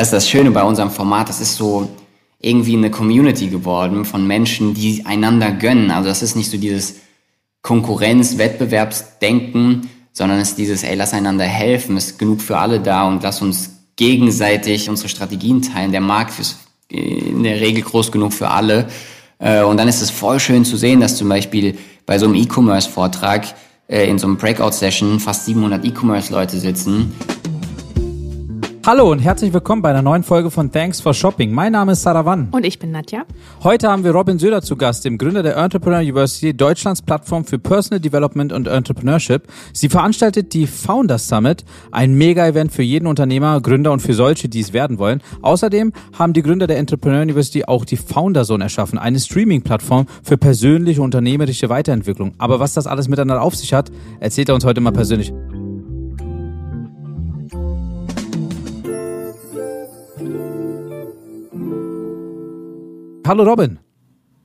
Das ist das Schöne bei unserem Format. Das ist so irgendwie eine Community geworden von Menschen, die einander gönnen. Also das ist nicht so dieses Konkurrenz, Wettbewerbsdenken, sondern es ist dieses, ey, lass einander helfen, ist genug für alle da und lass uns gegenseitig unsere Strategien teilen. Der Markt ist in der Regel groß genug für alle. Äh, und dann ist es voll schön zu sehen, dass zum Beispiel bei so einem E-Commerce-Vortrag äh, in so einem Breakout-Session fast 700 E-Commerce-Leute sitzen Hallo und herzlich willkommen bei einer neuen Folge von Thanks for Shopping. Mein Name ist Saravan. Und ich bin Nadja. Heute haben wir Robin Söder zu Gast, dem Gründer der Entrepreneur University, Deutschlands Plattform für Personal Development und Entrepreneurship. Sie veranstaltet die Founders Summit, ein Mega-Event für jeden Unternehmer, Gründer und für solche, die es werden wollen. Außerdem haben die Gründer der Entrepreneur University auch die Founder Zone erschaffen, eine Streaming-Plattform für persönliche unternehmerische Weiterentwicklung. Aber was das alles miteinander auf sich hat, erzählt er uns heute mal persönlich. Hallo Robin.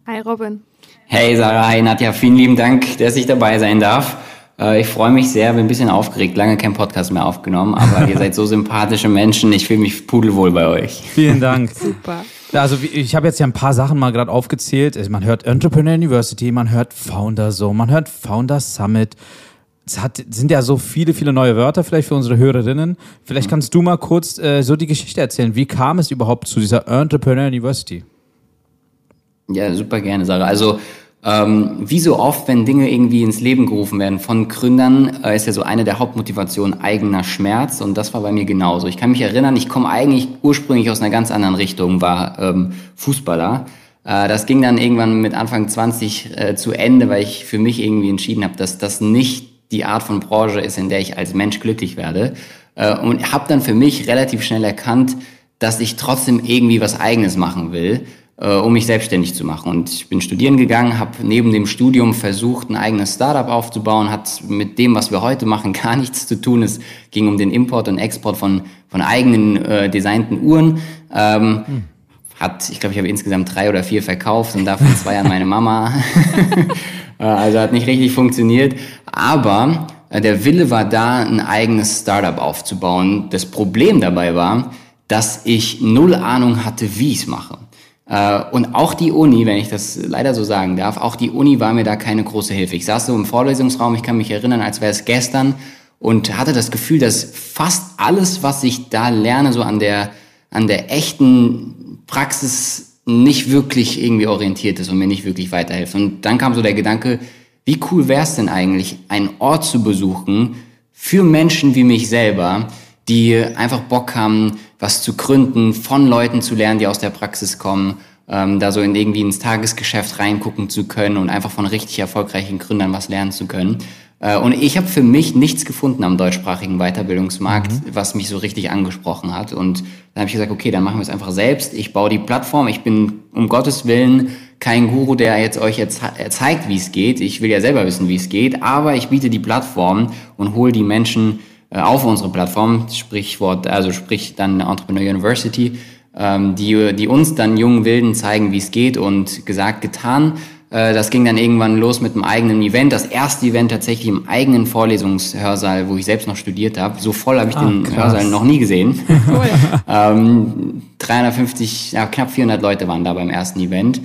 Hi Robin. Hey Sarah, hi Nadja, vielen lieben Dank, dass ich dabei sein darf. Äh, ich freue mich sehr, bin ein bisschen aufgeregt, lange keinen Podcast mehr aufgenommen, aber ihr seid so sympathische Menschen, ich fühle mich pudelwohl bei euch. Vielen Dank. Super. Also ich habe jetzt ja ein paar Sachen mal gerade aufgezählt. Also, man hört Entrepreneur University, man hört Founder so, man hört Founder Summit. Es hat, sind ja so viele, viele neue Wörter vielleicht für unsere Hörerinnen. Vielleicht kannst du mal kurz äh, so die Geschichte erzählen. Wie kam es überhaupt zu dieser Entrepreneur University? Ja, super gerne, Sarah. Also ähm, wie so oft, wenn Dinge irgendwie ins Leben gerufen werden von Gründern, äh, ist ja so eine der Hauptmotivationen eigener Schmerz und das war bei mir genauso. Ich kann mich erinnern, ich komme eigentlich ursprünglich aus einer ganz anderen Richtung, war ähm, Fußballer. Äh, das ging dann irgendwann mit Anfang 20 äh, zu Ende, weil ich für mich irgendwie entschieden habe, dass das nicht die Art von Branche ist, in der ich als Mensch glücklich werde. Äh, und habe dann für mich relativ schnell erkannt, dass ich trotzdem irgendwie was Eigenes machen will äh, um mich selbstständig zu machen. Und ich bin studieren gegangen, habe neben dem Studium versucht, ein eigenes Startup aufzubauen, hat mit dem, was wir heute machen, gar nichts zu tun. Es ging um den Import und Export von, von eigenen äh, designten Uhren. Ähm, hm. Hat, ich glaube, ich habe insgesamt drei oder vier verkauft und davon zwei an meine Mama. Äh, also hat nicht richtig funktioniert. Aber äh, der Wille war da, ein eigenes Startup aufzubauen. Das Problem dabei war, dass ich null Ahnung hatte, wie ich es mache. Äh, und auch die Uni, wenn ich das leider so sagen darf, auch die Uni war mir da keine große Hilfe. Ich saß so im Vorlesungsraum, ich kann mich erinnern, als wäre es gestern und hatte das Gefühl, dass fast alles, was ich da lerne, so an der, an der echten Praxis nicht wirklich irgendwie orientiert ist und mir nicht wirklich weiterhilft. Und dann kam so der Gedanke, wie cool wäre es denn eigentlich, einen Ort zu besuchen für Menschen wie mich selber, die einfach Bock haben, was zu gründen, von Leuten zu lernen, die aus der Praxis kommen, ähm, da so in irgendwie ins Tagesgeschäft reingucken zu können und einfach von richtig erfolgreichen Gründern was lernen zu können. Äh, und ich habe für mich nichts gefunden am deutschsprachigen Weiterbildungsmarkt, mhm. was mich so richtig angesprochen hat. Und dann habe ich gesagt, okay, dann machen wir es einfach selbst. Ich baue die Plattform. Ich bin um Gottes Willen kein Guru, der jetzt euch jetzt zeigt, wie es geht. Ich will ja selber wissen, wie es geht. Aber ich biete die Plattform und hole die Menschen äh, auf unsere Plattform, Sprichwort, also sprich dann Entrepreneur University, ähm, die, die uns dann jungen Wilden zeigen, wie es geht und gesagt, getan. Äh, das ging dann irgendwann los mit einem eigenen Event. Das erste Event tatsächlich im eigenen Vorlesungshörsaal, wo ich selbst noch studiert habe. So voll habe ich ah, den krass. Hörsaal noch nie gesehen. Cool. ähm, 350, ja, knapp 400 Leute waren da beim ersten Event.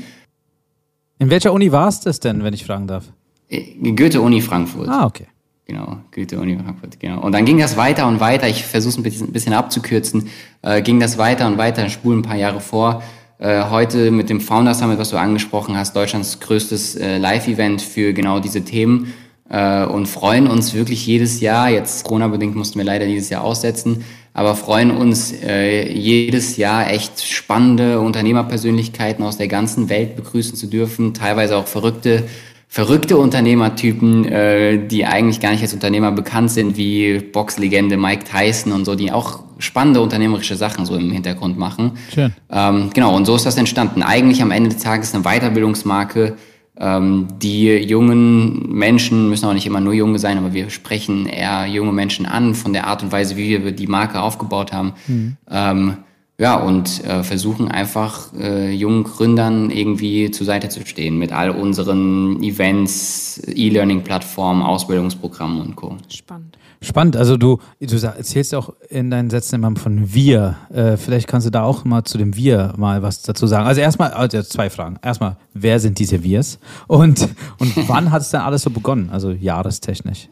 In welcher Uni war es das denn, wenn ich fragen darf? Äh, Goethe-Uni Frankfurt. Ah, okay. Genau, Goethe-Uni Frankfurt, genau. Und dann ging das weiter und weiter, ich versuche es ein bisschen, ein bisschen abzukürzen, äh, ging das weiter und weiter, spulen ein paar Jahre vor. Äh, heute mit dem Founder Summit, was du angesprochen hast, Deutschlands größtes äh, Live-Event für genau diese Themen äh, und freuen uns wirklich jedes Jahr, jetzt Corona-bedingt mussten wir leider dieses Jahr aussetzen, aber freuen uns äh, jedes Jahr echt spannende Unternehmerpersönlichkeiten aus der ganzen Welt begrüßen zu dürfen, teilweise auch verrückte verrückte Unternehmertypen, äh, die eigentlich gar nicht als Unternehmer bekannt sind, wie Boxlegende Mike Tyson und so, die auch spannende unternehmerische Sachen so im Hintergrund machen. Schön. Ähm, genau, und so ist das entstanden. Eigentlich am Ende des Tages eine Weiterbildungsmarke, ähm, die jungen Menschen, müssen auch nicht immer nur junge sein, aber wir sprechen eher junge Menschen an von der Art und Weise, wie wir die Marke aufgebaut haben. Mhm. Ähm, ja, und äh, versuchen einfach äh, jungen Gründern irgendwie zur Seite zu stehen mit all unseren Events, E-Learning-Plattformen, Ausbildungsprogrammen und Co. Spannend. Spannend, also du, du erzählst auch in deinen Sätzen immer von wir. Äh, vielleicht kannst du da auch mal zu dem wir mal was dazu sagen. Also erstmal, also zwei Fragen. Erstmal, wer sind diese Wirs? Und, und wann hat es denn alles so begonnen, also jahrestechnisch?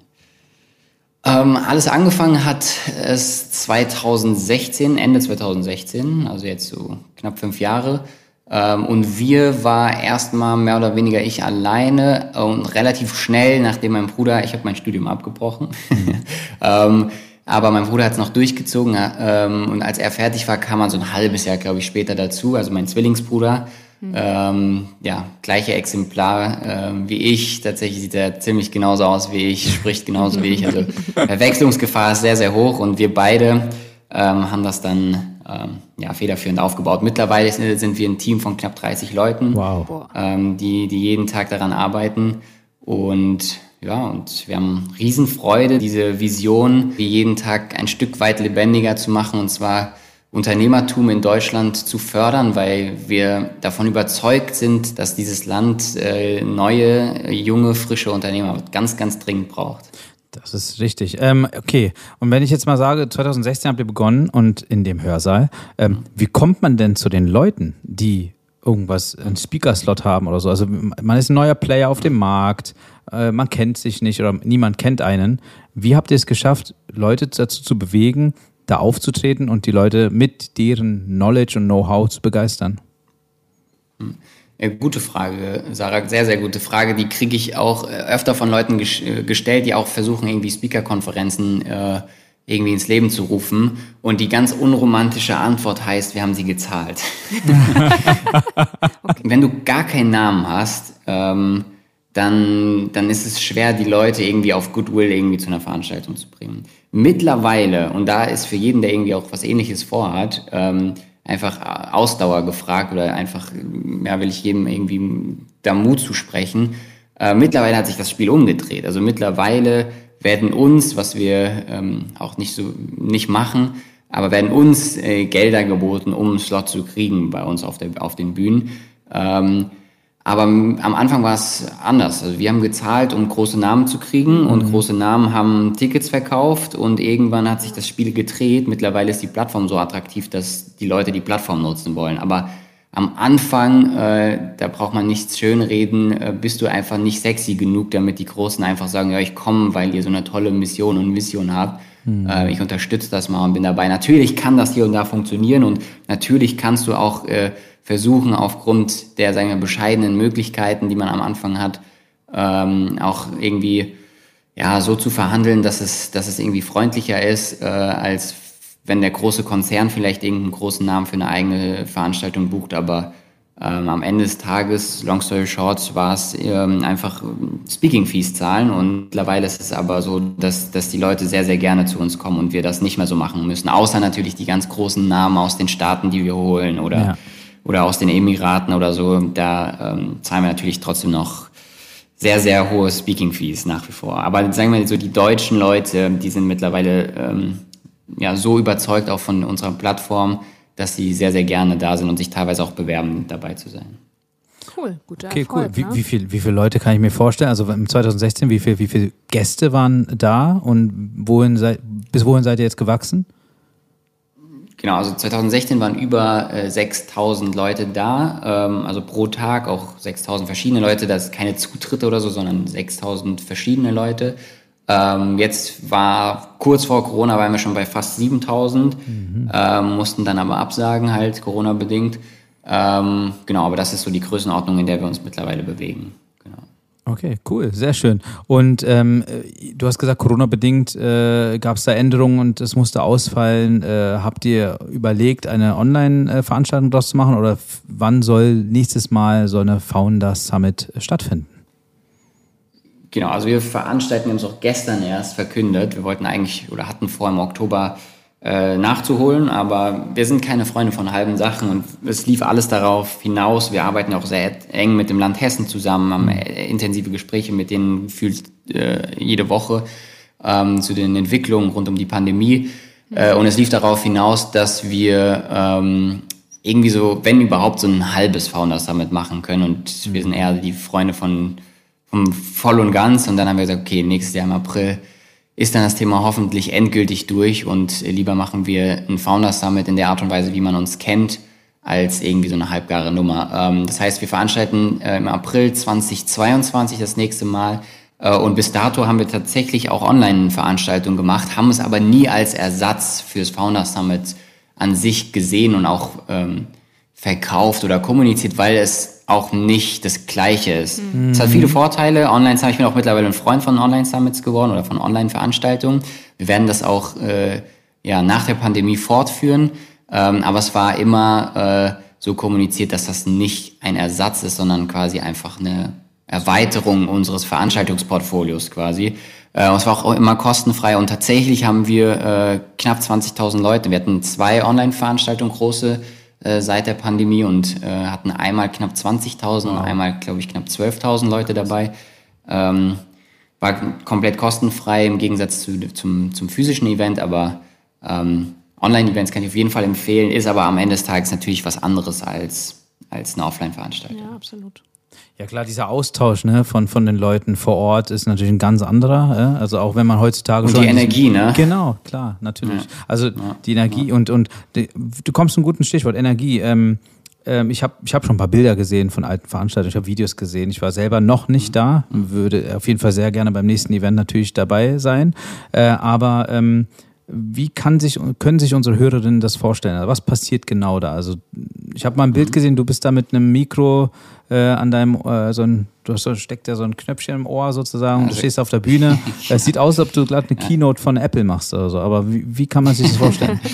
Ähm, alles angefangen hat es 2016, Ende 2016, also jetzt so knapp fünf Jahre. Ähm, und wir war erstmal mehr oder weniger ich alleine und relativ schnell, nachdem mein Bruder, ich habe mein Studium abgebrochen, ähm, aber mein Bruder hat es noch durchgezogen ähm, und als er fertig war, kam er so ein halbes Jahr, glaube ich, später dazu, also mein Zwillingsbruder. Mhm. Ähm, ja, gleiche Exemplar ähm, wie ich. Tatsächlich sieht er ziemlich genauso aus wie ich, spricht genauso wie ich. Also Verwechslungsgefahr ist sehr, sehr hoch und wir beide ähm, haben das dann ähm, ja, federführend aufgebaut. Mittlerweile sind wir ein Team von knapp 30 Leuten, wow. ähm, die, die jeden Tag daran arbeiten. Und ja, und wir haben Riesenfreude, diese Vision, wie jeden Tag ein Stück weit lebendiger zu machen, und zwar Unternehmertum in Deutschland zu fördern, weil wir davon überzeugt sind, dass dieses Land äh, neue, junge, frische Unternehmer ganz, ganz dringend braucht. Das ist richtig. Ähm, okay, und wenn ich jetzt mal sage, 2016 habt ihr begonnen und in dem Hörsaal, ähm, wie kommt man denn zu den Leuten, die irgendwas, einen Speaker-Slot haben oder so? Also man ist ein neuer Player auf dem Markt, äh, man kennt sich nicht oder niemand kennt einen. Wie habt ihr es geschafft, Leute dazu zu bewegen, da aufzutreten und die Leute mit deren Knowledge und Know-how zu begeistern? Gute Frage, Sarah, sehr, sehr gute Frage. Die kriege ich auch äh, öfter von Leuten äh, gestellt, die auch versuchen, irgendwie Speaker-Konferenzen äh, irgendwie ins Leben zu rufen. Und die ganz unromantische Antwort heißt, wir haben sie gezahlt. okay. Wenn du gar keinen Namen hast, ähm, dann, dann ist es schwer, die Leute irgendwie auf Goodwill irgendwie zu einer Veranstaltung zu bringen. Mittlerweile, und da ist für jeden, der irgendwie auch was ähnliches vorhat, ähm, einfach Ausdauer gefragt oder einfach, ja, will ich jedem irgendwie da Mut zu sprechen. Äh, mittlerweile hat sich das Spiel umgedreht. Also mittlerweile werden uns, was wir ähm, auch nicht so nicht machen, aber werden uns äh, Gelder geboten, um einen Slot zu kriegen bei uns auf, der, auf den Bühnen. Ähm, aber am Anfang war es anders. Also wir haben gezahlt, um große Namen zu kriegen und mhm. große Namen haben Tickets verkauft und irgendwann hat sich das Spiel gedreht. Mittlerweile ist die Plattform so attraktiv, dass die Leute die Plattform nutzen wollen. Aber am Anfang, äh, da braucht man nichts schönreden, äh, bist du einfach nicht sexy genug, damit die Großen einfach sagen, ja, ich komme, weil ihr so eine tolle Mission und Mission habt. Mhm. Äh, ich unterstütze das mal und bin dabei. Natürlich kann das hier und da funktionieren und natürlich kannst du auch äh, versuchen, aufgrund der, sagen wir, bescheidenen Möglichkeiten, die man am Anfang hat, ähm, auch irgendwie ja, so zu verhandeln, dass es, dass es irgendwie freundlicher ist, äh, als wenn der große Konzern vielleicht irgendeinen großen Namen für eine eigene Veranstaltung bucht, aber ähm, am Ende des Tages, long story short, war es ähm, einfach Speaking Fees zahlen. Und mittlerweile ist es aber so, dass, dass die Leute sehr, sehr gerne zu uns kommen und wir das nicht mehr so machen müssen, außer natürlich die ganz großen Namen aus den Staaten, die wir holen oder ja oder aus den Emiraten oder so, da ähm, zahlen wir natürlich trotzdem noch sehr, sehr hohe Speaking Fees nach wie vor. Aber sagen wir so, die deutschen Leute, die sind mittlerweile ähm, ja, so überzeugt auch von unserer Plattform, dass sie sehr, sehr gerne da sind und sich teilweise auch bewerben, dabei zu sein. Cool, guter okay, Erfolg, cool. Wie, ne? wie, viel, wie viele Leute kann ich mir vorstellen? Also im 2016, wie, viel, wie viele Gäste waren da und wohin sei, bis wohin seid ihr jetzt gewachsen? Genau, also 2016 waren über äh, 6000 Leute da, ähm, also pro Tag auch 6000 verschiedene Leute. Das ist keine Zutritte oder so, sondern 6000 verschiedene Leute. Ähm, jetzt war kurz vor Corona waren wir schon bei fast 7000, mhm. ähm, mussten dann aber absagen, halt Corona-bedingt. Ähm, genau, aber das ist so die Größenordnung, in der wir uns mittlerweile bewegen. Okay, cool, sehr schön. Und ähm, du hast gesagt, Corona-bedingt äh, gab es da Änderungen und es musste ausfallen. Äh, habt ihr überlegt, eine Online-Veranstaltung daraus zu machen oder wann soll nächstes Mal so eine Founder Summit stattfinden? Genau, also wir veranstalten, es auch gestern erst verkündet. Wir wollten eigentlich oder hatten vor im Oktober äh, nachzuholen, aber wir sind keine Freunde von halben Sachen und es lief alles darauf hinaus. Wir arbeiten auch sehr eng mit dem Land Hessen zusammen, haben äh, intensive Gespräche mit denen gefühlt äh, jede Woche ähm, zu den Entwicklungen rund um die Pandemie. Äh, und es lief darauf hinaus, dass wir ähm, irgendwie so, wenn überhaupt, so ein halbes Founders Summit machen können. Und wir sind eher die Freunde von, von voll und ganz. Und dann haben wir gesagt, okay, nächstes Jahr im April ist dann das Thema hoffentlich endgültig durch und lieber machen wir ein Founders Summit in der Art und Weise, wie man uns kennt, als irgendwie so eine halbgare Nummer. Ähm, das heißt, wir veranstalten äh, im April 2022 das nächste Mal äh, und bis dato haben wir tatsächlich auch Online-Veranstaltungen gemacht, haben es aber nie als Ersatz fürs Founders Summit an sich gesehen und auch ähm, verkauft oder kommuniziert, weil es auch nicht das Gleiche ist. Mhm. Es hat viele Vorteile. Online, ich bin auch mittlerweile ein Freund von Online-Summits geworden oder von Online-Veranstaltungen. Wir werden das auch äh, ja, nach der Pandemie fortführen. Ähm, aber es war immer äh, so kommuniziert, dass das nicht ein Ersatz ist, sondern quasi einfach eine Erweiterung unseres Veranstaltungsportfolios quasi. Äh, es war auch immer kostenfrei und tatsächlich haben wir äh, knapp 20.000 Leute. Wir hatten zwei Online-Veranstaltungen, große äh, seit der Pandemie und äh, hatten einmal knapp 20.000 wow. und einmal, glaube ich, knapp 12.000 Leute dabei. Ähm, war komplett kostenfrei im Gegensatz zu, zum, zum physischen Event, aber ähm, Online-Events kann ich auf jeden Fall empfehlen, ist aber am Ende des Tages natürlich was anderes als, als eine Offline-Veranstaltung. Ja, absolut. Ja klar, dieser Austausch ne, von, von den Leuten vor Ort ist natürlich ein ganz anderer. Ja? Also auch wenn man heutzutage und schon. Die Energie, ne? Genau, klar, natürlich. Ja. Also ja. die Energie und, und die, du kommst zum guten Stichwort, Energie. Ähm, ähm, ich habe ich hab schon ein paar Bilder gesehen von alten Veranstaltungen, ich habe Videos gesehen. Ich war selber noch nicht da, würde auf jeden Fall sehr gerne beim nächsten Event natürlich dabei sein. Äh, aber ähm, wie kann sich, können sich unsere Hörerinnen das vorstellen? Also was passiert genau da? Also ich habe mal ein Bild mhm. gesehen, du bist da mit einem Mikro äh, an deinem, äh, so ein, du hast so, steckt ja so ein Knöpfchen im Ohr sozusagen und du stehst auf der Bühne. Es sieht aus, als ob du gerade eine Keynote von Apple machst oder so, aber wie, wie kann man sich das vorstellen?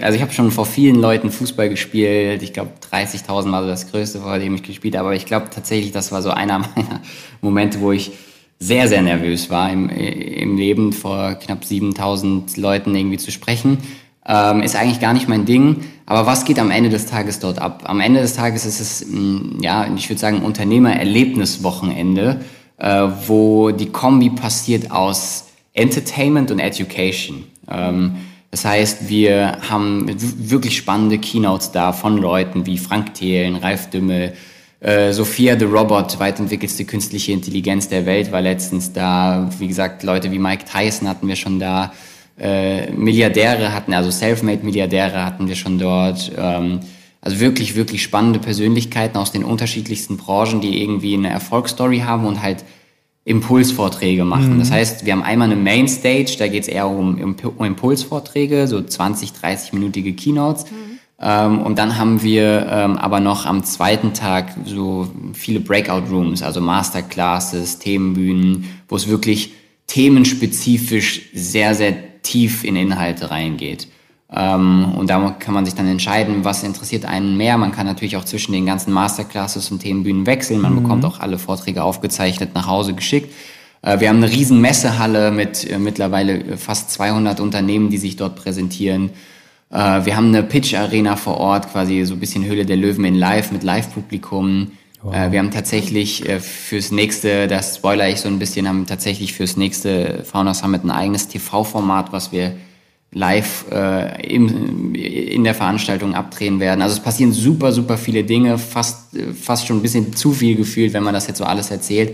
Also ich habe schon vor vielen Leuten Fußball gespielt. Ich glaube 30.000 war so das Größte, vor dem ich gespielt habe. Aber ich glaube tatsächlich, das war so einer meiner Momente, wo ich sehr, sehr nervös war, im, im Leben vor knapp 7000 Leuten irgendwie zu sprechen. Ähm, ist eigentlich gar nicht mein Ding. Aber was geht am Ende des Tages dort ab? Am Ende des Tages ist es, mh, mm, ja, ich würde sagen, Unternehmererlebniswochenende, äh, wo die Kombi passiert aus Entertainment und Education. Ähm, das heißt, wir haben wirklich spannende Keynotes da von Leuten wie Frank Thelen, Ralf Dümmel, äh, Sophia the Robot, weitentwickelste künstliche Intelligenz der Welt, war letztens da. Wie gesagt, Leute wie Mike Tyson hatten wir schon da. Äh, Milliardäre hatten, also Selfmade-Milliardäre hatten wir schon dort. Ähm, also wirklich, wirklich spannende Persönlichkeiten aus den unterschiedlichsten Branchen, die irgendwie eine Erfolgsstory haben und halt Impulsvorträge machen. Mhm. Das heißt, wir haben einmal eine Mainstage, da geht es eher um, Impulsvorträge, so 20, 30-minütige Keynotes. Mhm. Ähm, und dann haben wir ähm, aber noch am zweiten Tag so viele Breakout Rooms, also Masterclasses, Themenbühnen, wo es wirklich themenspezifisch sehr, sehr tief in Inhalte reingeht. Ähm, und da kann man sich dann entscheiden, was interessiert einen mehr. Man kann natürlich auch zwischen den ganzen Masterclasses und Themenbühnen wechseln. Man mhm. bekommt auch alle Vorträge aufgezeichnet nach Hause geschickt. Äh, wir haben eine riesen Messehalle mit äh, mittlerweile fast 200 Unternehmen, die sich dort präsentieren. Äh, wir haben eine Pitch-Arena vor Ort, quasi so ein bisschen Höhle der Löwen in Live mit Live-Publikum. Wow. Äh, wir haben tatsächlich äh, fürs nächste, das spoiler ich so ein bisschen, haben tatsächlich fürs nächste Fauna Summit ein eigenes TV-Format, was wir live äh, im, in der Veranstaltung abdrehen werden. Also es passieren super, super viele Dinge, fast, fast schon ein bisschen zu viel gefühlt, wenn man das jetzt so alles erzählt.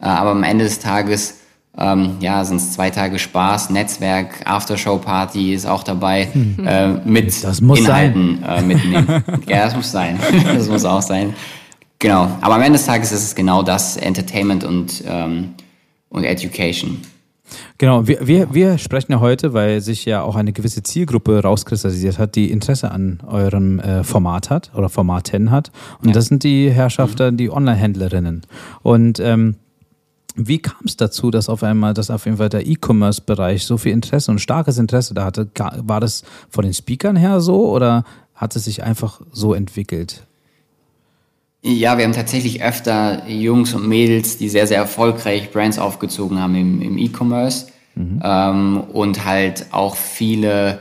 Äh, aber am Ende des Tages ähm, ja, sind es zwei Tage Spaß, Netzwerk, Aftershow-Party ist auch dabei, hm. äh, mit Inhalten äh, mitnehmen. ja, das muss sein. das muss auch sein. Genau. Aber am Ende des Tages ist es genau das, Entertainment und, ähm, und Education. Genau, wir, wir, wir sprechen ja heute, weil sich ja auch eine gewisse Zielgruppe rauskristallisiert hat, die Interesse an eurem äh, Format hat oder Formaten hat. Und ja. das sind die Herrschaften, mhm. die Online-Händlerinnen. Und ähm, wie kam es dazu, dass auf einmal, dass auf jeden Fall der E-Commerce-Bereich so viel Interesse und starkes Interesse da hatte? War das von den Speakern her so oder hat es sich einfach so entwickelt? Ja, wir haben tatsächlich öfter Jungs und Mädels, die sehr, sehr erfolgreich Brands aufgezogen haben im, im E-Commerce mhm. ähm, und halt auch viele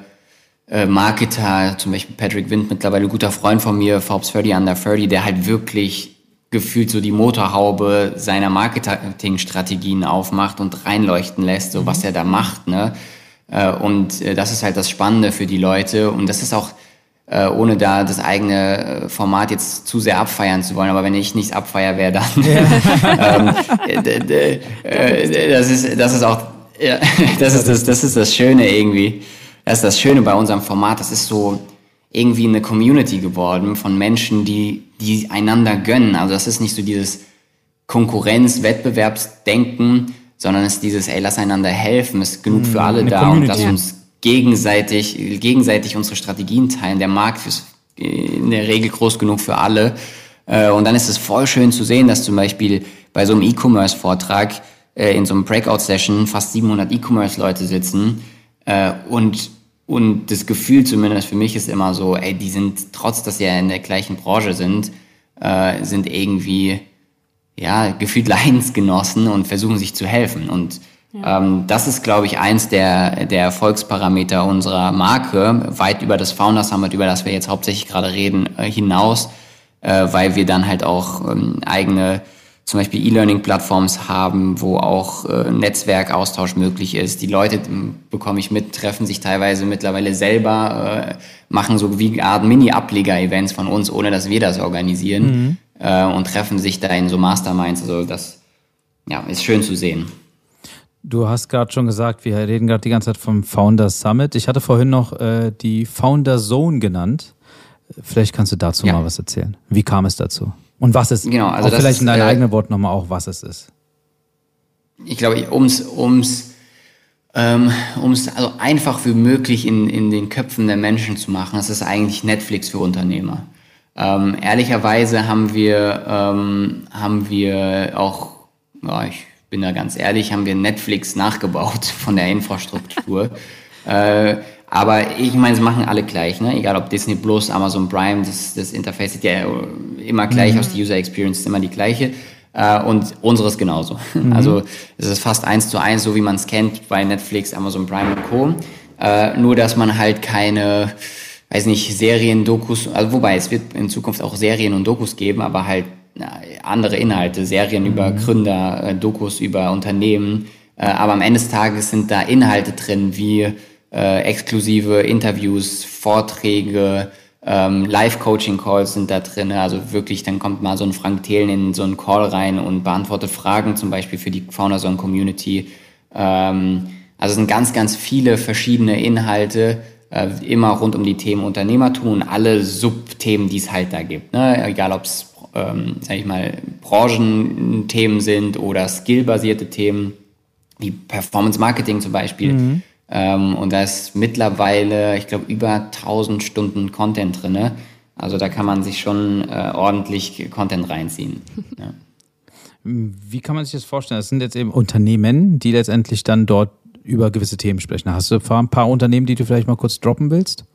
äh, Marketer, zum Beispiel Patrick Wind, mittlerweile guter Freund von mir, Forbes 30 Under 30, der halt wirklich gefühlt so die Motorhaube seiner Marketingstrategien aufmacht und reinleuchten lässt, so was mhm. er da macht. Ne? Äh, und äh, das ist halt das Spannende für die Leute. Und das ist auch, äh, ohne da das eigene Format jetzt zu sehr abfeiern zu wollen, aber wenn ich nichts abfeier wäre, dann ja. ähm, das, ist, das ist auch das ist das, das ist das Schöne irgendwie. Das ist das Schöne bei unserem Format. Das ist so irgendwie eine Community geworden von Menschen, die, die einander gönnen. Also das ist nicht so dieses Konkurrenz, Wettbewerbsdenken, sondern es ist dieses, ey, lass einander helfen, ist genug für alle Eine da Community. und lass uns gegenseitig, gegenseitig unsere Strategien teilen. Der Markt ist in der Regel groß genug für alle. Äh, Und dann ist es voll schön zu sehen, dass zum Beispiel bei so einem E-Commerce-Vortrag äh, in so einem Breakout-Session fast 700 E-Commerce-Leute sitzen äh, und und das Gefühl zumindest für mich ist immer so, ey, die sind, trotz dass sie ja in der gleichen Branche sind, äh, sind irgendwie, ja, gefühlt Leidensgenossen und versuchen sich zu helfen. Und ähm, das ist, glaube ich, eins der, der Erfolgsparameter unserer Marke, weit über das Founder Summit, über das wir jetzt hauptsächlich gerade reden, äh, hinaus, äh, weil wir dann halt auch ähm, eigene zum Beispiel E-Learning-Plattforms haben, wo auch äh, Netzwerkaustausch möglich ist. Die Leute, m, bekomme ich mit, treffen sich teilweise mittlerweile selber, äh, machen so wie eine Art Mini-Ableger-Events von uns, ohne dass wir das organisieren äh, und treffen sich da in so Masterminds. Also das ja, ist schön zu sehen. Du hast gerade schon gesagt, wir reden gerade die ganze Zeit vom Founder Summit. Ich hatte vorhin noch äh, die Founder Zone genannt. Vielleicht kannst du dazu Ja. mal was erzählen. Wie kam es dazu? Und was es Genau, also auch vielleicht in deinen äh, eigenen Worten nochmal auch, was es ist. ich glaube, ums, ums, ähm, ums also einfach wie möglich in, in den Köpfen der Menschen zu machen, das ist eigentlich Netflix für Unternehmer. Ähm, ehrlicherweise haben wir, ähm, haben wir auch, ja, ich bin da ganz ehrlich, haben wir Netflix nachgebaut von der Infrastruktur. äh, aber ich meine, sie machen alle gleich, ne? egal ob Disney Plus, Amazon Prime, das, das Interface sieht ja immer gleich aus, die User Experience ist immer die gleiche. Äh, und unseres genauso. Also es ist fast eins zu eins, so wie man es kennt bei Netflix, Amazon Prime und Co. Äh, nur, dass man halt keine, weiß nicht, Serien, Dokus, also wobei es wird in Zukunft auch Serien und Dokus geben, aber halt na, andere Inhalte, Serien über Gründer, äh, Dokus über Unternehmen. Äh, aber am Ende des Tages sind da Inhalte drin wie äh, exklusive Interviews, Vorträge, ähm, Live-Coaching-Calls sind da drin. Also wirklich, dann kommt mal so ein Frank Thelen in so einen Call rein und beantwortet Fragen, zum Beispiel für die Founderzone Community. Ähm, also es sind ganz, ganz viele verschiedene Inhalte, äh, immer rund um die Themen Unternehmertum und alle Subthemen, die es halt da gibt. Ne? Egal ob es, ähm, sag ich mal, Branchenthemen sind oder skillbasierte Themen, wie Performance Marketing zum Beispiel. Ähm, und da ist mittlerweile, ich glaube, über 1000 Stunden Content drinne. Also da kann man sich schon äh, ordentlich Content reinziehen. Ja. Wie kann man sich das vorstellen? Das sind jetzt eben Unternehmen, die letztendlich dann dort über gewisse Themen sprechen. Hast du ein paar Unternehmen, die du vielleicht mal kurz droppen willst?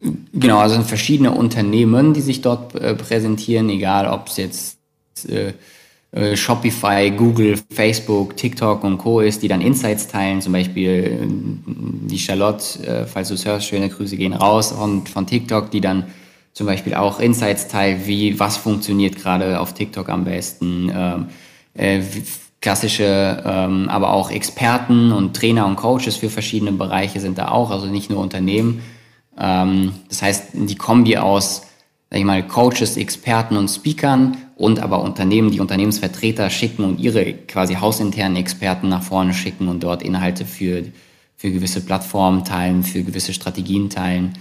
Genau, also es sind verschiedene Unternehmen, die sich dort äh, präsentieren, egal ob es jetzt äh, äh, Shopify, Google, Facebook, TikTok und Co. ist, die dann Insights teilen, zum Beispiel äh, die Charlotte, äh, falls du es hörst, schöne Grüße gehen raus und von TikTok, die dann zum Beispiel auch Insights teilt, wie was funktioniert gerade auf TikTok am besten, ähm, äh, klassische, ähm, aber auch Experten und Trainer und Coaches für verschiedene Bereiche sind da auch, also nicht nur Unternehmen. Ähm, das heißt, die Kombi aus, sag ich mal, Coaches, Experten und Speakern und aber Unternehmen, die Unternehmensvertreter schicken und ihre quasi hausinternen Experten nach vorne schicken und dort Inhalte für, für gewisse Plattformen teilen, für gewisse Strategien teilen.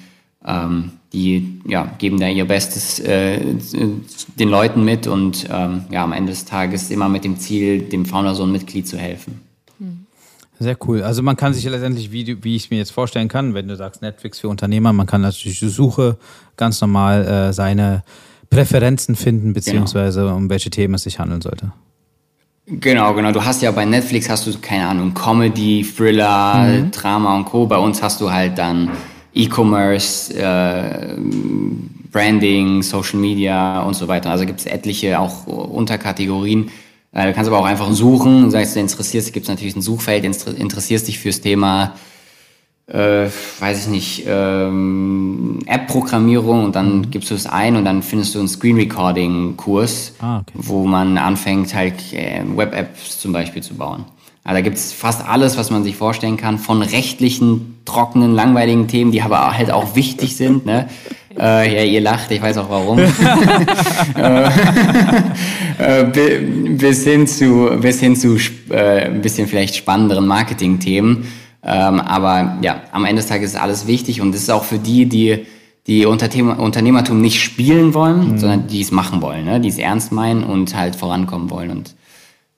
Ähm, die ja, geben da ihr Bestes äh, den Leuten mit und ähm, ja, am Ende des Tages immer mit dem Ziel, dem Founder so ein Mitglied zu helfen. Sehr cool. Also man kann sich letztendlich, wie, wie ich es mir jetzt vorstellen kann, wenn du sagst Netflix für Unternehmer, man kann natürlich die Suche ganz normal äh, seine Präferenzen finden, beziehungsweise um welche Themen es sich handeln sollte. Genau, genau. Du hast ja bei Netflix hast du, keine Ahnung, Comedy, Thriller, Drama und Co. Bei uns hast du halt dann E-Commerce, äh, Branding, Social Media und so weiter. Also gibt es etliche auch Unterkategorien. Äh, du kannst aber auch einfach suchen, sagst du interessierst, gibt es natürlich ein Suchfeld, inter- interessierst dich fürs Thema äh, weiß ich nicht, ähm, App-Programmierung und dann gibst du es ein und dann findest du einen Screen-Recording-Kurs, Ah, okay. wo man anfängt, halt äh, Web-Apps zum Beispiel zu bauen. Also da gibt's fast alles, was man sich vorstellen kann, von rechtlichen, trockenen, langweiligen Themen, die aber halt auch wichtig sind, ne? Äh, ja, ihr lacht, ich weiß auch warum. äh, bis hin zu, bis hin zu äh, ein bisschen vielleicht spannenderen Marketing-Themen. Ähm, aber ja, am Ende des Tages ist alles wichtig und es ist auch für die, die die Unternehmertum nicht spielen wollen, mhm. sondern die es machen wollen, ne? die es ernst meinen und halt vorankommen wollen. Und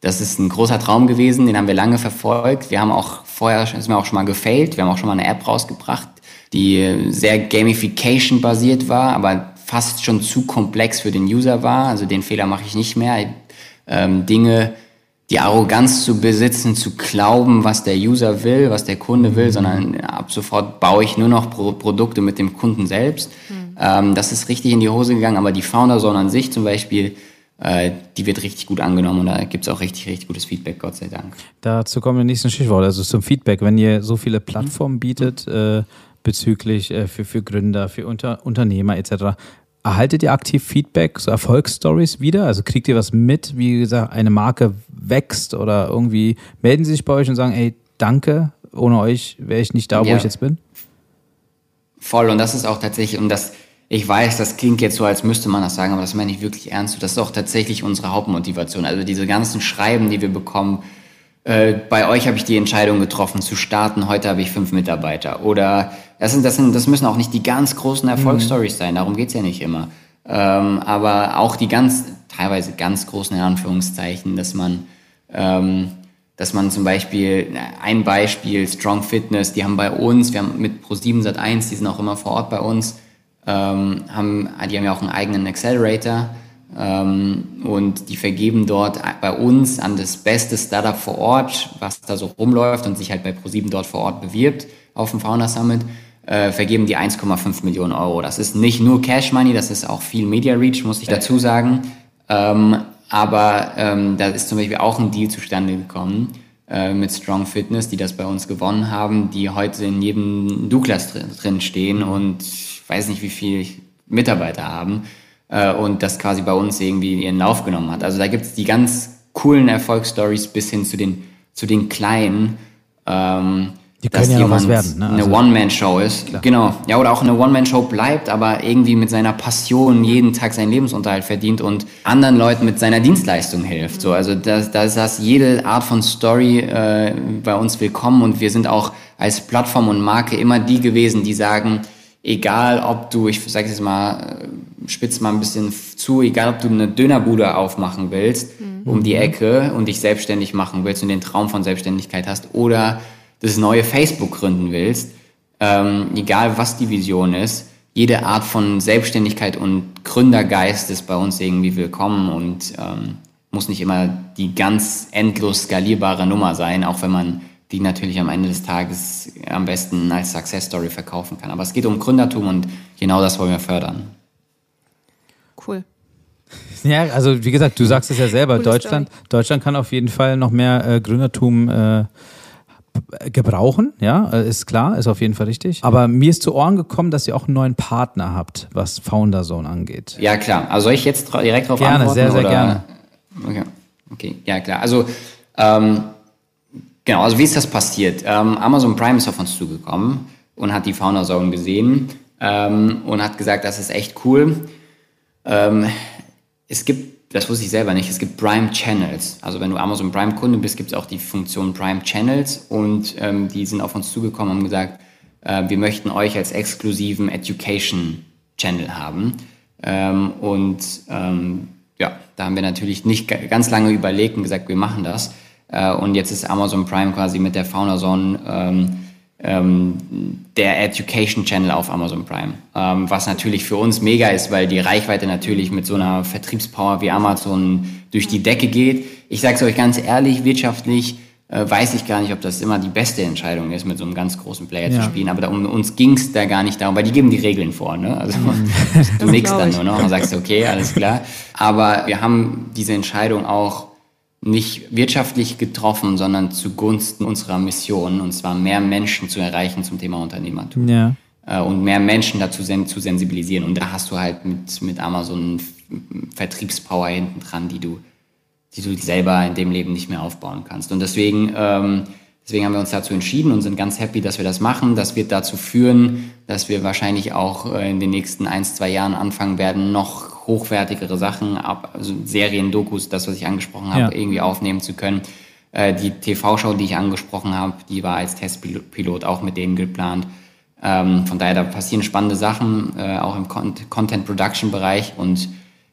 das ist ein großer Traum gewesen, den haben wir lange verfolgt. Wir haben auch vorher, sind wir auch schon mal gefailt, wir haben auch schon mal eine App rausgebracht, die sehr Gamification basiert war, aber fast schon zu komplex für den User war. Also den Fehler mache ich nicht mehr. Ähm, Dinge, die Arroganz zu besitzen, zu glauben, was der User will, was der Kunde will, sondern ab sofort baue ich nur noch Pro Produkte mit dem Kunden selbst. Mhm. Ähm, das ist richtig in die Hose gegangen, aber die Founder-Zone an sich zum Beispiel, äh, die wird richtig gut angenommen und da gibt es auch richtig, richtig gutes Feedback, Gott sei Dank. Dazu kommen wir nächsten Stichwort, also zum Feedback. Wenn ihr so viele Plattformen mhm. bietet, äh, bezüglich äh, für, für Gründer, für Unter Unternehmer etc., Erhaltet ihr aktiv Feedback, so Erfolgsstories wieder? Also kriegt ihr was mit, wie gesagt, eine Marke wächst oder irgendwie melden sie sich bei euch und sagen, ey, danke, ohne euch wäre ich nicht da, wo ja. ich jetzt bin? Voll, und das ist auch tatsächlich, und das, ich weiß, das klingt jetzt so, als müsste man das sagen, aber das meine ich wirklich ernst. Das ist auch tatsächlich unsere Hauptmotivation. Also diese ganzen Schreiben, die wir bekommen, äh, bei euch habe ich die Entscheidung getroffen zu starten, heute habe ich fünf Mitarbeiter. Oder das, sind, das, sind, das müssen auch nicht die ganz großen Erfolgsstories mhm. sein, darum geht's ja nicht immer. Ähm, aber auch die ganz, teilweise ganz großen in Anführungszeichen, dass man, ähm, dass man zum Beispiel, ein Beispiel, Strong Fitness, die haben bei uns, wir haben mit Pro7 Sat1, die sind auch immer vor Ort bei uns, ähm, haben, die haben ja auch einen eigenen Accelerator und die vergeben dort bei uns an das beste Startup vor Ort, was da so rumläuft und sich halt bei Pro7 dort vor Ort bewirbt auf dem Founder Summit, äh, vergeben die 1,5 Millionen Euro. Das ist nicht nur Cash Money, das ist auch viel Media Reach, muss ich dazu sagen. Ähm, aber ähm, da ist zum Beispiel auch ein Deal zustande gekommen äh, mit Strong Fitness, die das bei uns gewonnen haben, die heute in jedem Douglas drin stehen und ich weiß nicht, wie viele Mitarbeiter haben äh, und das quasi bei uns irgendwie ihren Lauf genommen hat. Also da gibt es die ganz coolen Erfolgsstories bis hin zu den, zu den kleinen. Ähm, die können dass ja was werden, ne? eine also, One-Man-Show ist. Klar. Genau. Ja, oder auch eine One-Man-Show bleibt, aber irgendwie mit seiner Passion jeden Tag seinen Lebensunterhalt verdient und anderen Leuten mit seiner Dienstleistung hilft. So, also da, da ist das jede Art von Story äh, bei uns willkommen und wir sind auch als Plattform und Marke immer die gewesen, die sagen, egal ob du, ich sage jetzt mal, spitz mal ein bisschen zu, egal ob du eine Dönerbude aufmachen willst mhm. um die Ecke und dich selbstständig machen willst und den Traum von Selbstständigkeit hast oder das neue Facebook gründen willst, ähm, egal was die Vision ist, jede Art von Selbstständigkeit und Gründergeist ist bei uns irgendwie willkommen und ähm, muss nicht immer die ganz endlos skalierbare Nummer sein, auch wenn man die natürlich am Ende des Tages am besten als Success Story verkaufen kann. Aber es geht um Gründertum und genau das wollen wir fördern. Cool. Ja, also wie gesagt, du sagst es ja selber, Deutschland, Deutschland kann auf jeden Fall noch mehr äh, Gründertum äh, gebrauchen, ja, äh, ist klar, ist auf jeden Fall richtig. Aber mir ist zu Ohren gekommen, dass ihr auch einen neuen Partner habt, was Founder Zone angeht. Ja, klar. Also soll ich jetzt direkt darauf gerne, antworten? Gerne, sehr, sehr gerne. Okay. okay, ja klar. Also ähm, genau, also wie ist das passiert? Ähm, Amazon Prime ist auf uns zugekommen und hat die Founder Zone gesehen ähm, und hat gesagt, das ist echt cool. Ähm, es gibt, das wusste ich selber nicht, es gibt Prime Channels. Also wenn du Amazon Prime Kunde bist, gibt es auch die Funktion Prime Channels und ähm, die sind auf uns zugekommen und haben gesagt, äh, wir möchten euch als exklusiven Education Channel haben. Ähm, und ähm, ja, da haben wir natürlich nicht ganz lange überlegt und gesagt, wir machen das. Äh, und jetzt ist Amazon Prime quasi mit der Fauna Zone ähm, ähm, der Education Channel auf Amazon Prime. Ähm, was natürlich für uns mega ist, weil die Reichweite natürlich mit so einer Vertriebspower wie Amazon durch die Decke geht. Ich sage es euch ganz ehrlich, wirtschaftlich äh, weiß ich gar nicht, ob das immer die beste Entscheidung ist, mit so einem ganz großen Player ja. zu spielen. Aber da, um uns ging es da gar nicht darum, weil die geben die Regeln vor. Ne? Also mhm. du nix dann nur noch und sagst, okay, alles klar. Aber wir haben diese Entscheidung auch nicht wirtschaftlich getroffen, sondern zugunsten unserer Mission, und zwar mehr Menschen zu erreichen zum Thema Unternehmertum. Ja. Äh, und mehr Menschen dazu sen zu sensibilisieren. Und da hast du halt mit, mit Amazon Vertriebspower hinten dran, die du, die du selber in dem Leben nicht mehr aufbauen kannst. Und deswegen, ähm, Deswegen haben wir uns dazu entschieden und sind ganz happy, dass wir das machen. Das wird dazu führen, dass wir wahrscheinlich auch äh, in den nächsten ein, zwei Jahren anfangen werden, noch hochwertigere Sachen, also Serien, Dokus, das, was ich angesprochen habe, ja. irgendwie aufnehmen zu können. Äh, die TV-Show, die ich angesprochen habe, die war als Testpilot auch mit denen geplant. Ähm, von daher, da passieren spannende Sachen, äh, auch im Content Production Bereich und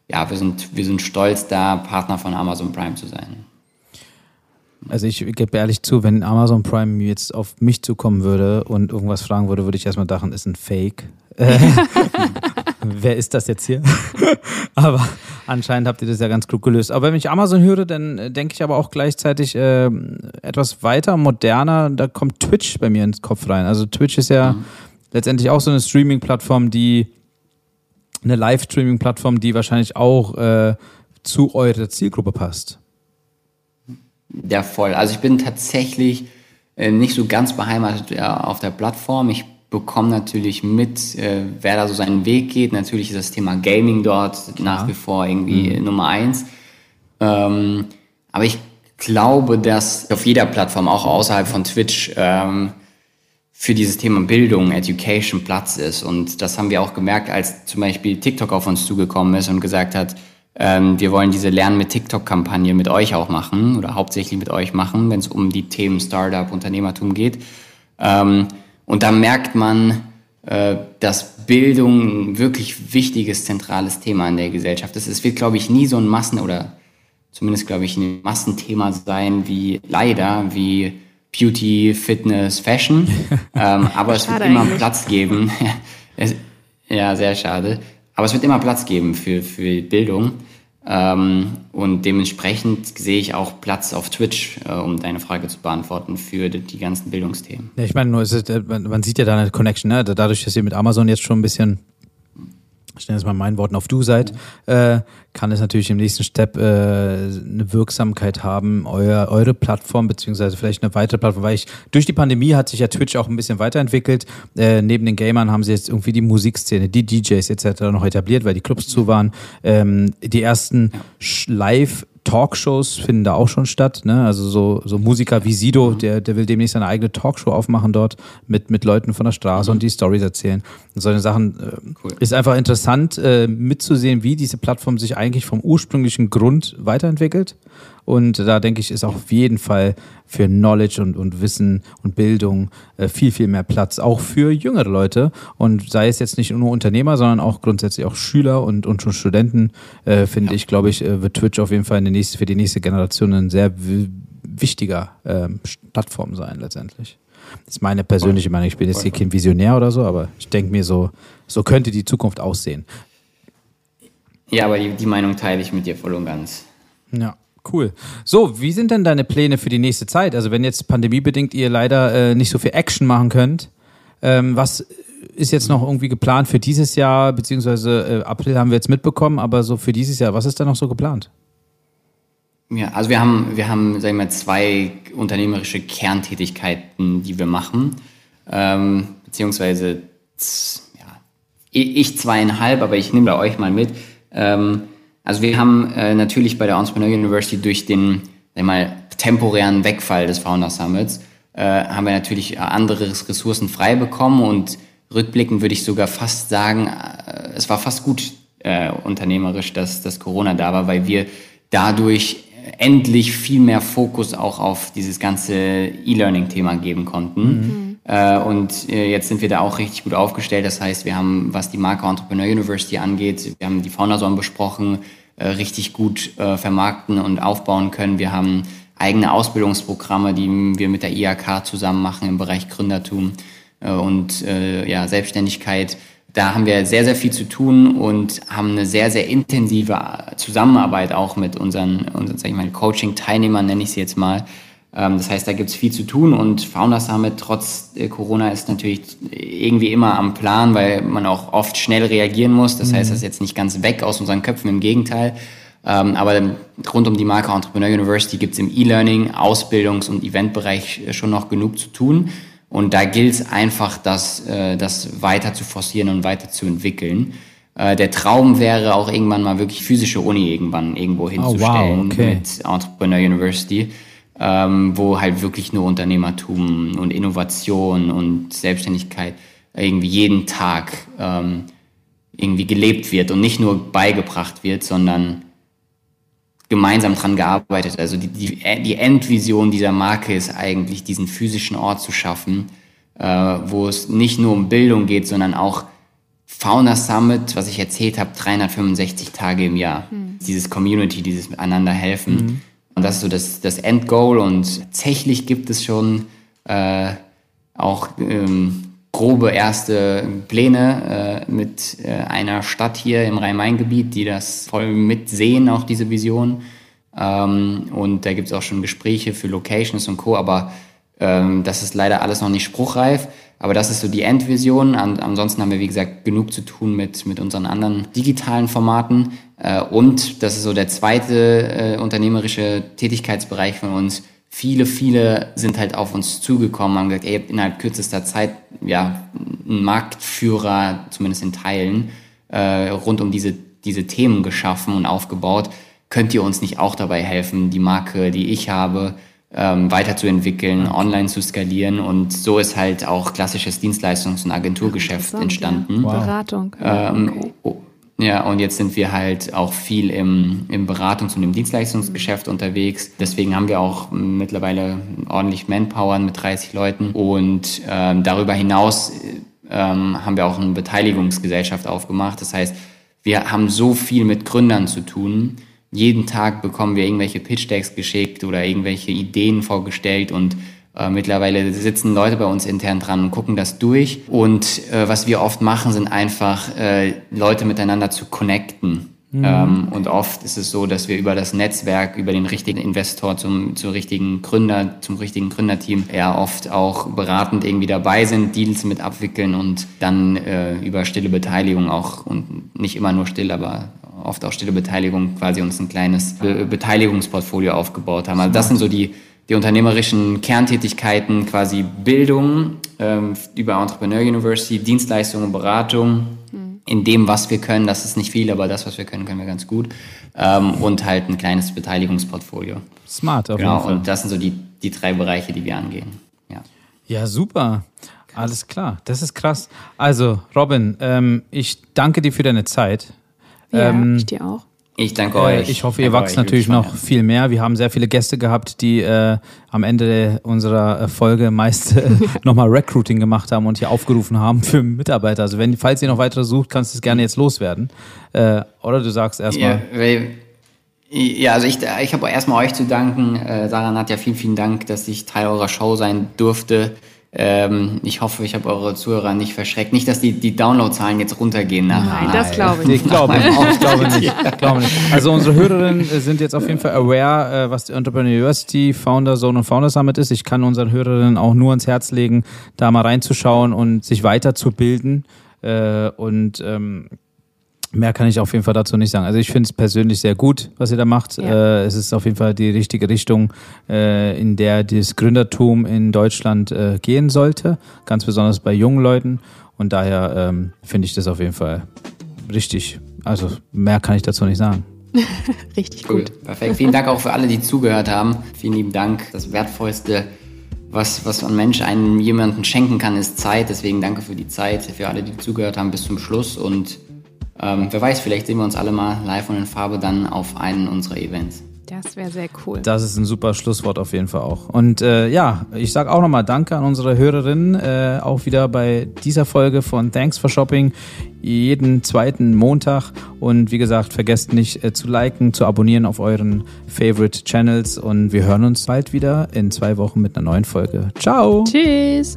ja, wir sind, wir sind stolz, da Partner von Amazon Prime zu sein. Also ich gebe ehrlich zu, wenn Amazon Prime jetzt auf mich zukommen würde und irgendwas fragen würde, würde ich erstmal dachten, ist ein Fake. Äh, wer ist das jetzt hier? aber anscheinend habt ihr das ja ganz klug gelöst. Aber wenn ich Amazon höre, dann äh, denke ich aber auch gleichzeitig äh, etwas weiter, moderner. Da kommt Twitch bei mir ins Kopf rein. Also Twitch ist ja mhm. letztendlich auch so eine Streaming-Plattform, die eine Live-Streaming-Plattform, die wahrscheinlich auch äh, zu eurer Zielgruppe passt. Ja, voll. Also ich bin tatsächlich äh, nicht so ganz beheimatet äh, auf der Plattform. Ich bekomme natürlich mit, äh, wer da so seinen Weg geht. Natürlich ist das Thema Gaming dort ja. nach wie vor irgendwie mhm. Nummer eins. Ähm, aber ich glaube, dass auf jeder Plattform, auch außerhalb von Twitch, ähm, für dieses Thema Bildung, Education Platz ist. Und das haben wir auch gemerkt, als zum Beispiel TikTok auf uns zugekommen ist und gesagt hat, ähm, wir wollen diese Lernen mit TikTok-Kampagne mit euch auch machen oder hauptsächlich mit euch machen, wenn es um die Themen Startup, Unternehmertum geht. Ähm, und da merkt man, äh, dass Bildung ein wirklich wichtiges, zentrales Thema in der Gesellschaft ist. Es wird, glaube ich, nie so ein Massen- oder zumindest, glaube ich, ein Massenthema sein wie leider, wie Beauty, Fitness, Fashion. ähm, aber es wird immer eigentlich. Platz geben. ja, sehr schade. Aber es wird immer Platz geben für, für Bildung. Ähm, und dementsprechend sehe ich auch Platz auf Twitch, äh, um deine Frage zu beantworten, für die, die ganzen Bildungsthemen. Ja, ich meine, nur, ist, äh, man sieht ja da eine Connection, ne? dadurch, dass ihr mit Amazon jetzt schon ein bisschen ich nenne es mal meinen Worten, auf du seid, äh, kann es natürlich im nächsten Step äh, eine Wirksamkeit haben, euer, eure Plattform, beziehungsweise vielleicht eine weitere Plattform, weil ich, durch die Pandemie hat sich ja Twitch auch ein bisschen weiterentwickelt. Äh, neben den Gamern haben sie jetzt irgendwie die Musikszene, die DJs etc. noch etabliert, weil die Clubs zu waren. Ähm, die ersten Live- Talkshows finden da auch schon statt. Ne? Also so, so Musiker wie Sido, mhm. der, der will demnächst eine eigene Talkshow aufmachen dort mit, mit Leuten von der Straße mhm. und die Stories erzählen. Und solche Sachen äh, cool. ist einfach interessant äh, mitzusehen, wie diese Plattform sich eigentlich vom ursprünglichen Grund weiterentwickelt und da denke ich, ist auch auf jeden Fall für Knowledge und, und Wissen und Bildung äh, viel, viel mehr Platz, auch für jüngere Leute. Und sei es jetzt nicht nur Unternehmer, sondern auch grundsätzlich auch Schüler und, und schon Studenten, äh, finde ja. ich, glaube ich, äh, wird Twitch auf jeden Fall eine nächste, für die nächste Generation ein sehr wichtiger ähm, Plattform sein, letztendlich. Das ist meine persönliche Meinung. Ich bin jetzt hier kein Visionär oder so, aber ich denke mir so, so könnte die Zukunft aussehen. Ja, aber die, die Meinung teile ich mit dir voll und ganz. Ja. Cool. So, wie sind denn deine Pläne für die nächste Zeit? Also wenn jetzt pandemiebedingt ihr leider äh, nicht so viel Action machen könnt, ähm, was ist jetzt noch irgendwie geplant für dieses Jahr, beziehungsweise äh, April haben wir jetzt mitbekommen, aber so für dieses Jahr, was ist da noch so geplant? Ja, also wir haben, wir haben, sagen wir mal, zwei unternehmerische Kerntätigkeiten, die wir machen, ähm, beziehungsweise ja, ich zweieinhalb, aber ich nehme da euch mal mit. Ähm, also wir haben äh, natürlich bei der Entrepreneur University durch den mal, temporären Wegfall des Founder Summits äh, haben wir natürlich andere Ressourcen frei bekommen und rückblickend würde ich sogar fast sagen, äh, es war fast gut äh, unternehmerisch, dass, dass Corona da war, weil wir dadurch endlich viel mehr Fokus auch auf dieses ganze E-Learning-Thema geben konnten. Mhm. Äh, und äh, jetzt sind wir da auch richtig gut aufgestellt. Das heißt, wir haben, was die Marke Entrepreneur University angeht, wir haben die Founderzone besprochen, äh, richtig gut vermarkten und aufbauen können. Wir haben eigene Ausbildungsprogramme, die wir mit der IAK zusammen machen im Bereich Gründertum und ja, Selbstständigkeit. Da haben wir sehr, sehr viel zu tun und haben eine sehr, sehr intensive Zusammenarbeit auch mit unseren, unseren sag ich mal, Coaching-Teilnehmern, nenne ich sie jetzt mal, das heißt, da gibt es viel zu tun und Founders Summit trotz äh, Corona ist natürlich irgendwie immer am Plan, weil man auch oft schnell reagieren muss. Das mhm. heißt, das ist jetzt nicht ganz weg aus unseren Köpfen, im Gegenteil. Ähm, aber rund um die Marke Entrepreneur University gibt es im E-Learning, Ausbildungs- und Eventbereich äh, schon noch genug zu tun. Und da gilt es einfach, das, äh, das weiter zu forcieren und weiter zu entwickeln. Der Traum wäre auch irgendwann mal wirklich physische Uni irgendwann irgendwo hinzustellen oh, wow, okay. mit Entrepreneur University. Ähm, wo halt wirklich nur Unternehmertum und Innovation und Selbstständigkeit irgendwie jeden Tag ähm, irgendwie gelebt wird und nicht nur beigebracht wird, sondern gemeinsam dran gearbeitet. Also die, die, die Endvision dieser Marke ist eigentlich, diesen physischen Ort zu schaffen, äh, wo es nicht nur um Bildung geht, sondern auch Fauna Summit, was ich erzählt habe, 365 Tage im Jahr. Mhm. Dieses Community, dieses Miteinander helfen. Mhm. Und das ist so das, das Endgoal. Und tatsächlich gibt es schon äh, auch ähm, grobe erste Pläne äh, mit äh, einer Stadt hier im Rhein-Main-Gebiet, die das voll mitsehen, auch diese Vision. Ähm, und da gibt es auch schon Gespräche für Locations und Co. Aber ähm, das ist leider alles noch nicht spruchreif. Aber das ist so die Endvision. An, ansonsten haben wir, wie gesagt, genug zu tun mit, mit unseren anderen digitalen Formaten. Äh, und das ist so der zweite äh, unternehmerische Tätigkeitsbereich von uns. Viele, viele sind halt auf uns zugekommen, haben gesagt, ey, ihr habt innerhalb kürzester Zeit ja einen Marktführer, zumindest in Teilen, äh, rund um diese, diese Themen geschaffen und aufgebaut. Könnt ihr uns nicht auch dabei helfen, die Marke, die ich habe, ähm, weiterzuentwickeln, online zu skalieren. Und so ist halt auch klassisches Dienstleistungs- und Agenturgeschäft entstanden. Ja. Wow. Beratung. Ähm, okay. Ja, und jetzt sind wir halt auch viel im, im Beratungs- und im Dienstleistungsgeschäft unterwegs. Deswegen haben wir auch mittlerweile ordentlich Manpower mit 30 Leuten. Und ähm, darüber hinaus ähm, haben wir auch eine Beteiligungsgesellschaft aufgemacht. Das heißt, wir haben so viel mit Gründern zu tun jeden Tag bekommen wir irgendwelche Pitch-Decks geschickt oder irgendwelche Ideen vorgestellt und äh, mittlerweile sitzen Leute bei uns intern dran und gucken das durch. Und äh, was wir oft machen, sind einfach äh, Leute miteinander zu connecten. Mhm. Ähm, und oft ist es so, dass wir über das Netzwerk, über den richtigen Investor zum, zum richtigen Gründer, zum richtigen Gründerteam eher oft auch beratend irgendwie dabei sind, Deals mit abwickeln und dann äh, über stille Beteiligung auch und nicht immer nur still, aber oft auch stille Beteiligung quasi uns ein kleines Be Beteiligungsportfolio aufgebaut haben. Also das sind so die, die unternehmerischen Kerntätigkeiten, quasi Bildung ähm, über Entrepreneur University, Dienstleistung und Beratung. In dem, was wir können. Das ist nicht viel, aber das, was wir können, können wir ganz gut. Ähm, und halt ein kleines Beteiligungsportfolio. Smart, auf genau, jeden Fall. Und das sind so die, die drei Bereiche, die wir angehen. Ja, ja super. Alles klar, das ist krass. Also, Robin, ähm, ich danke dir für deine Zeit. Ja, ähm, ich dir auch. Ich danke euch. Ich hoffe, ihr wachst natürlich noch viel mehr. Wir haben sehr viele Gäste gehabt, die äh, am Ende unserer äh, Folge meist äh, nochmal Recruiting gemacht haben und hier aufgerufen haben für Mitarbeiter. Also wenn, falls ihr noch weitere sucht, kannst du es gerne jetzt loswerden. Äh, oder du sagst erstmal. Ja, ja, also ich, ich habe erstmal euch zu danken. Äh, Sarah hat ja vielen, vielen Dank, dass ich Teil eurer Show sein durfte. Ähm, ich hoffe, ich habe eure Zuhörer nicht verschreckt. Nicht, dass die, die Downloadzahlen jetzt runtergehen nachher. Nein, das glaube ich nicht. Ich glaube nicht. Ich glaube nicht. Ich glaube nicht. Also unsere Hörerinnen sind jetzt auf jeden Fall aware, äh, was die Entrepreneur University Founder Zone und Founder Summit ist. Ich kann unseren Hörerinnen auch nur ans Herz legen, da mal reinzuschauen und sich weiterzubilden. Äh, und ähm, Mehr kann ich auf jeden Fall dazu nicht sagen. Also ich finde es persönlich sehr gut, was ihr da macht. Ja. Äh, es ist auf jeden Fall die richtige Richtung, äh, in der das Gründertum in Deutschland äh, gehen sollte, ganz besonders bei jungen Leuten. Und daher ähm, finde ich das auf jeden Fall richtig. Also mehr kann ich dazu nicht sagen. richtig cool. gut. Perfekt. Vielen Dank auch für alle, die zugehört haben. Vielen lieben Dank. Das Wertvollste, was, was ein Mensch einem jemanden schenken kann, ist Zeit. Deswegen danke für die Zeit, für alle, die zugehört haben bis zum Schluss und ähm, wer weiß, vielleicht sehen wir uns alle mal live und in Farbe dann auf einen unserer Events. Das wäre sehr cool. Das ist ein super Schlusswort auf jeden Fall auch. Und äh, ja, ich sage auch nochmal Danke an unsere Hörerinnen, äh, auch wieder bei dieser Folge von Thanks for Shopping, jeden zweiten Montag. Und wie gesagt, vergesst nicht äh, zu liken, zu abonnieren auf euren Favorite Channels. Und wir hören uns bald wieder in zwei Wochen mit einer neuen Folge. Ciao. Tschüss.